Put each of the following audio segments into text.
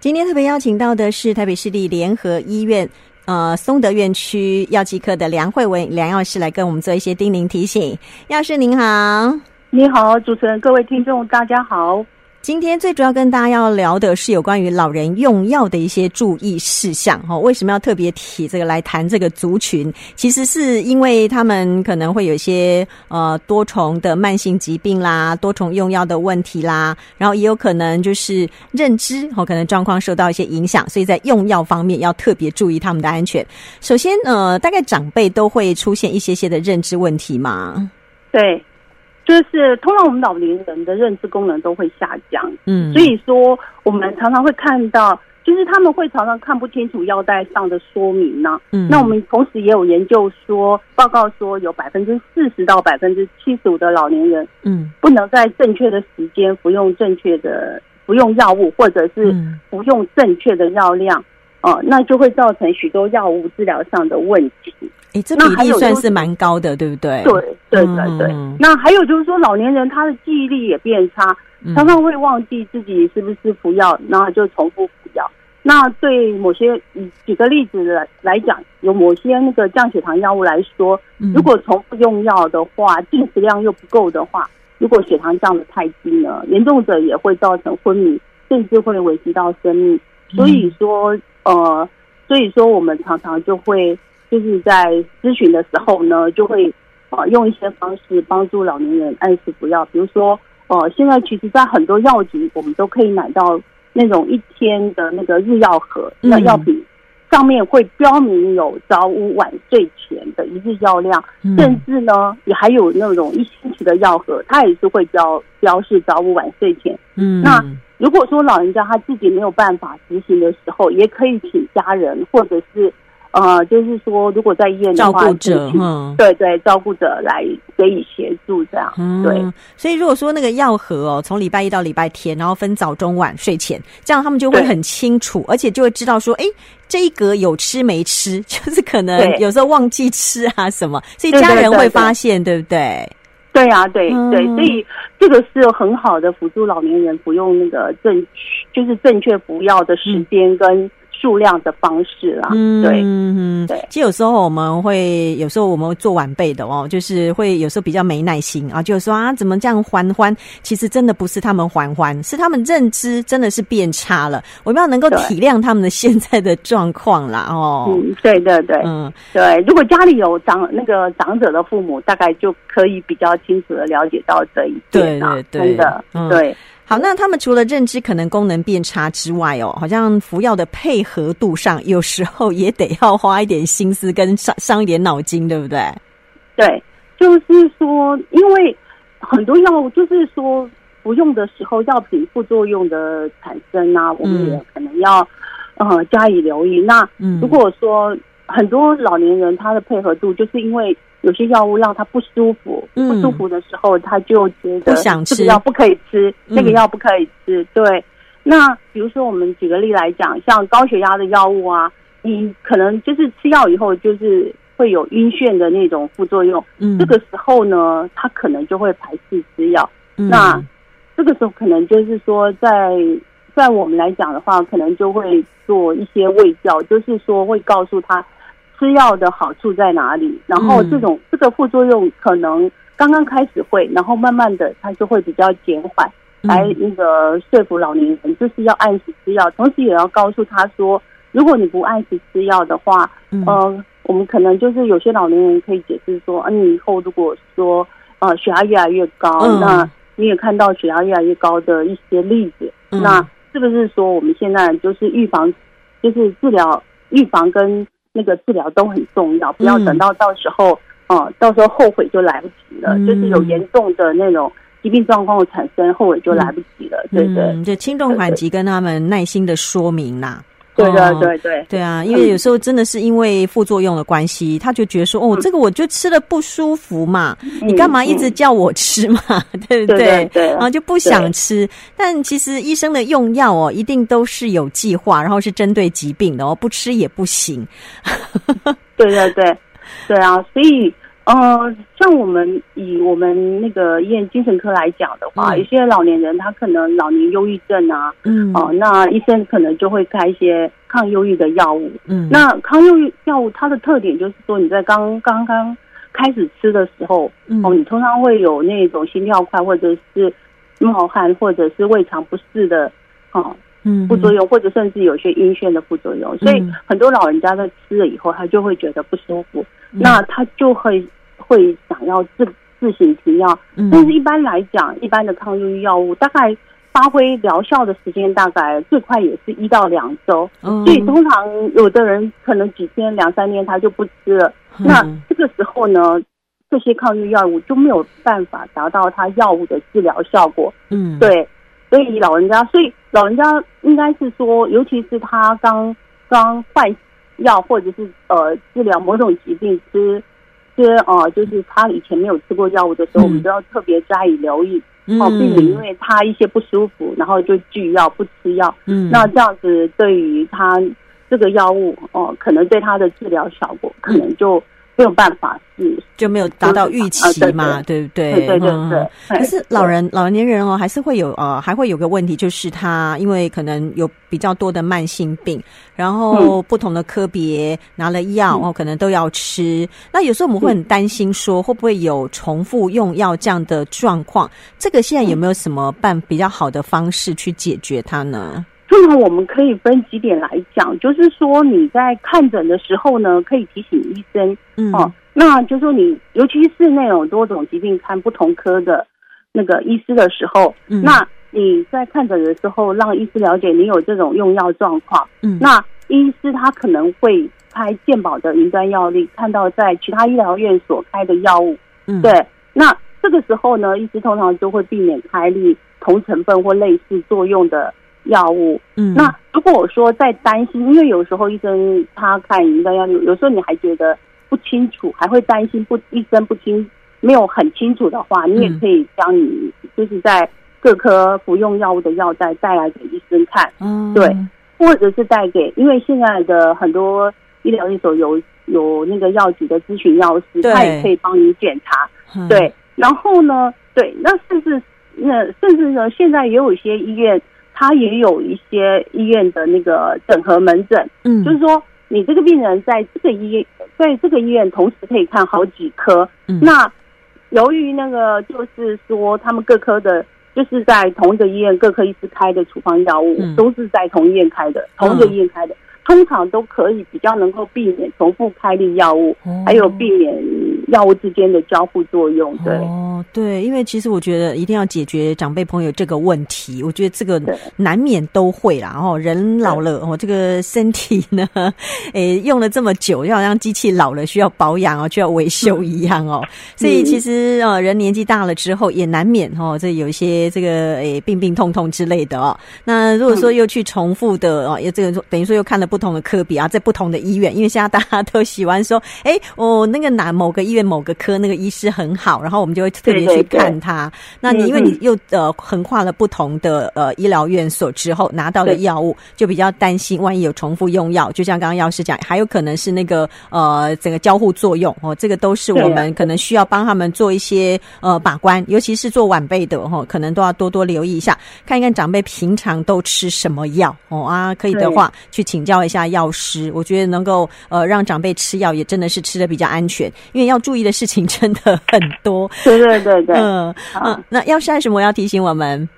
今天特别邀请到的是台北市立联合医院呃松德院区药剂科的梁慧文梁药师来跟我们做一些叮咛提醒。药师您好，你好，主持人，各位听众，大家好。今天最主要跟大家要聊的是有关于老人用药的一些注意事项哈。为什么要特别提这个来谈这个族群？其实是因为他们可能会有一些呃多重的慢性疾病啦，多重用药的问题啦，然后也有可能就是认知哦，可能状况受到一些影响，所以在用药方面要特别注意他们的安全。首先呃，大概长辈都会出现一些些的认知问题嘛？对。就是通常我们老年人的认知功能都会下降，嗯，所以说我们常常会看到，就是他们会常常看不清楚腰带上的说明呢、啊。嗯，那我们同时也有研究说，报告说有百分之四十到百分之七十五的老年人，嗯，不能在正确的时间服用正确的服用药物，或者是服用正确的药量，呃，那就会造成许多药物治疗上的问题。诶，这比例算是蛮高的，对不对？对对对对。那还有就是说，老年人他的记忆力也变差，常常会忘记自己是不是服药，然后就重复服药。那对某些，举个例子来来讲，有某些那个降血糖药物来说，如果重复用药的话，进食量又不够的话，如果血糖降的太低呢，严重者也会造成昏迷，甚至会危及到生命。所以说，呃，所以说我们常常就会。就是在咨询的时候呢，就会啊用一些方式帮助老年人按时服药。比如说，呃，现在其实，在很多药局，我们都可以买到那种一天的那个日药盒，那药品上面会标明有早午晚睡前的一日药量，甚至呢，也还有那种一星期的药盒，它也是会标标示早午晚睡前。嗯，那如果说老人家他自己没有办法执行的时候，也可以请家人或者是。呃，就是说，如果在医院的话，照顾者，嗯，对对，照顾者来给予协助，这样，嗯，对。所以，如果说那个药盒哦，从礼拜一到礼拜天，然后分早中晚睡前，这样他们就会很清楚，而且就会知道说，哎，这一格有吃没吃，就是可能有时候忘记吃啊什么，所以家人会发现，对，对，对，对，对不对？对啊，对对，所以这个是很好的辅助老年人服用那个正，就是正确服药的时间跟。嗯数量的方式啦，嗯，对，嗯对。其实有时候我们会，有时候我们做晚辈的哦，就是会有时候比较没耐心啊，就是说啊，怎么这样还还？其实真的不是他们还还，是他们认知真的是变差了。我们要能够体谅他们的现在的状况啦，哦，嗯，对对对，嗯，对。如果家里有长那个长者的父母，大概就可以比较清楚的了解到这一点啊，对对对，真的，嗯、对。好，那他们除了认知可能功能变差之外哦，好像服药的配合度上，有时候也得要花一点心思跟伤伤一点脑筋，对不对？对，就是说，因为很多药物就是说服用的时候，药品副作用的产生啊，我们也可能要呃加以留意。那如果说很多老年人他的配合度，就是因为。有些药物让他不舒服，不舒服的时候，他就觉得这个药不可以吃，那个药不可以吃。对，那比如说我们举个例来讲，像高血压的药物啊，你可能就是吃药以后就是会有晕眩的那种副作用。嗯，这个时候呢，他可能就会排斥吃药。嗯那这个时候可能就是说，在在我们来讲的话，可能就会做一些胃教，就是说会告诉他。吃药的好处在哪里？然后这种这个副作用可能刚刚开始会，然后慢慢的它就会比较减缓，来那个说服老年人就是要按时吃药，同时也要告诉他说，如果你不按时吃药的话，嗯、呃，我们可能就是有些老年人可以解释说，啊，你以后如果说呃血压越来越高，嗯、那你也看到血压越来越高的一些例子，嗯、那是不是说我们现在就是预防，就是治疗预防跟那个治疗都很重要，不要等到到时候，呃，到时候后悔就来不及了。嗯、就是有严重的那种疾病状况的产生，后悔就来不及了，对对？嗯、就轻重缓急跟他们耐心的说明啦。对对对对对啊！因为有时候真的是因为副作用的关系，嗯、他就觉得说：“哦，这个我就吃了不舒服嘛，嗯、你干嘛一直叫我吃嘛？嗯、对不对？”对，对，对，然后就不想吃。但其实医生的用药哦，一定都是有计划，然后是针对疾病的哦，不吃也不行。对对对，对啊！所以呃，像我们以我们那个医院精神科来讲的话，嗯、有些老年人他可能老年忧郁症啊，嗯，哦、呃，那医生可能就会开一些抗忧郁的药物。嗯，那抗忧郁药物它的特点就是说，你在刚刚刚开始吃的时候，嗯、哦，你通常会有那种心跳快，或者是冒汗，或者是胃肠不适的，哦，嗯，副作用，或者甚至有些晕眩的副作用。所以很多老人家在吃了以后，他就会觉得不舒服，嗯、那他就会。会想要自自行停药，但是一般来讲，一般的抗忧郁药物大概发挥疗效的时间大概最快也是一到两周，所以通常有的人可能几天两三天他就不吃了。那这个时候呢，这些抗忧郁药物就没有办法达到他药物的治疗效果。嗯，对，所以老人家，所以老人家应该是说，尤其是他刚刚换药或者是呃治疗某种疾病吃。些哦，就是他以前没有吃过药物的时候，嗯、我们都要特别加以留意哦，避免因为他一些不舒服，然后就拒药不吃药。嗯，那这样子对于他这个药物哦，可能对他的治疗效果可能就。没有办法，是就没有达到预期嘛，对不对？对对对对。可是老人老年人哦，还是会有呃，还会有个问题，就是他因为可能有比较多的慢性病，然后不同的科别拿了药哦，可能都要吃。那有时候我们会很担心，说会不会有重复用药这样的状况？这个现在有没有什么办比较好的方式去解决它呢？通常我们可以分几点来讲，就是说你在看诊的时候呢，可以提醒医生，嗯，哦，那就是说你尤其是那种多种疾病看不同科的那个医师的时候，嗯，那你在看诊的时候，让医师了解你有这种用药状况，嗯，那医师他可能会开健保的云端药历，看到在其他医疗院所开的药物，嗯，对，那这个时候呢，医师通常就会避免开立同成分或类似作用的。药物，嗯，那如果我说在担心，因为有时候医生他看一个药物，有时候你还觉得不清楚，还会担心不医生不清没有很清楚的话，你也可以将你就是在各科服用药物的药袋带来给医生看，嗯，对，或者是带给，因为现在的很多医疗院所有有那个药局的咨询药师，他也可以帮你检查，嗯、对，然后呢，对，那甚至那甚至呢，现在也有一些医院。他也有一些医院的那个整合门诊，嗯，就是说你这个病人在这个医院，在这个医院同时可以看好几科。嗯，那由于那个就是说他们各科的，就是在同一个医院各科医师开的处方药物，嗯，都是在同医院开的，同一个医院开的，通常都可以比较能够避免重复开立药物，还有避免。药物之间的交互作用，对哦，对，因为其实我觉得一定要解决长辈朋友这个问题，我觉得这个难免都会啦。哦人老了哦，这个身体呢，诶，用了这么久，就好像机器老了需要保养哦，需要维修一样哦。所以其实哦，人年纪大了之后也难免哦，这有一些这个诶病病痛痛之类的哦。那如果说又去重复的哦，也这个等于说又看了不同的科比啊，在不同的医院，因为现在大家都喜欢说，哎，我那个哪某个医院。某个科那个医师很好，然后我们就会特别去看他。那你因为你又呃横跨了不同的呃医疗院所之后拿到的药物，就比较担心万一有重复用药，就像刚刚药师讲，还有可能是那个呃整个交互作用哦，这个都是我们可能需要帮他们做一些呃把关，尤其是做晚辈的哦，可能都要多多留意一下，看一看长辈平常都吃什么药哦啊，可以的话去请教一下药师，我觉得能够呃让长辈吃药也真的是吃的比较安全，因为要。注意的事情真的很多，对对对对，嗯嗯，那药师还有什么要提醒我们？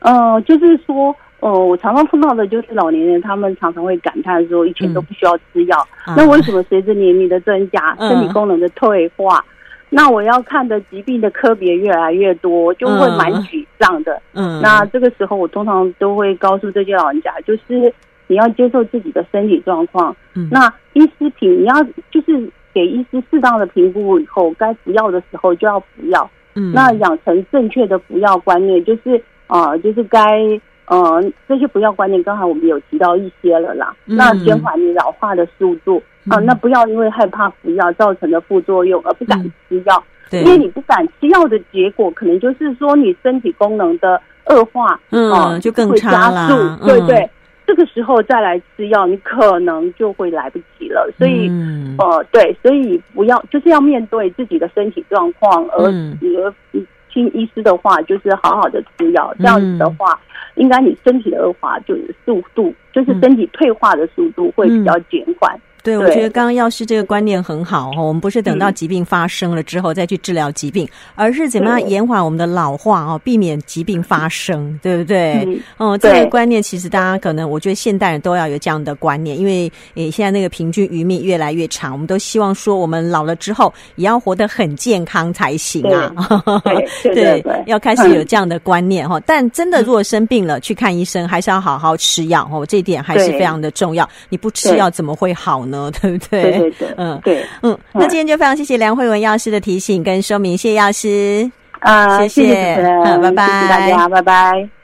呃，就是说，呃，我常常碰到的就是老年人，他们常常会感叹说，以前都不需要吃药，嗯、那为什么随着年龄的增加，嗯、身体功能的退化，那我要看的疾病的科别越来越多，就会蛮沮丧的。嗯，那这个时候我通常都会告诉这些老人家，就是你要接受自己的身体状况。嗯，那医师评你要就是。给医师适当的评估以后，该服药的时候就要服药。嗯，那养成正确的服药观念，就是啊、呃，就是该呃这些服药观念，刚才我们有提到一些了啦。嗯、那减缓你老化的速度啊、呃，那不要因为害怕服药造成的副作用而不敢吃药。因为你不敢吃药的结果，可能就是说你身体功能的恶化，嗯，呃、就更差了。对对。这个时候再来吃药，你可能就会来不及了。所以，嗯、呃，对，所以不要就是要面对自己的身体状况，而而听医师的话，就是好好的吃药。这样子的话，嗯、应该你身体的恶化就是速度，就是身体退化的速度会比较减缓。嗯对，我觉得刚刚药师这个观念很好哦。我们不是等到疾病发生了之后再去治疗疾病，而是怎么样延缓我们的老化哦，避免疾病发生，对不对？哦，这个观念其实大家可能，我觉得现代人都要有这样的观念，因为诶，现在那个平均余命越来越长，我们都希望说我们老了之后也要活得很健康才行啊。对 对对，要开始有这样的观念哈。但真的如果生病了去看医生，还是要好好吃药哦，这一点还是非常的重要。你不吃药怎么会好呢？对不对？对对对，嗯对，嗯，那今天就非常谢谢梁慧文药师的提醒跟说明，谢谢药师。啊，谢谢，谢谢，嗯，拜拜，谢谢大家，拜拜。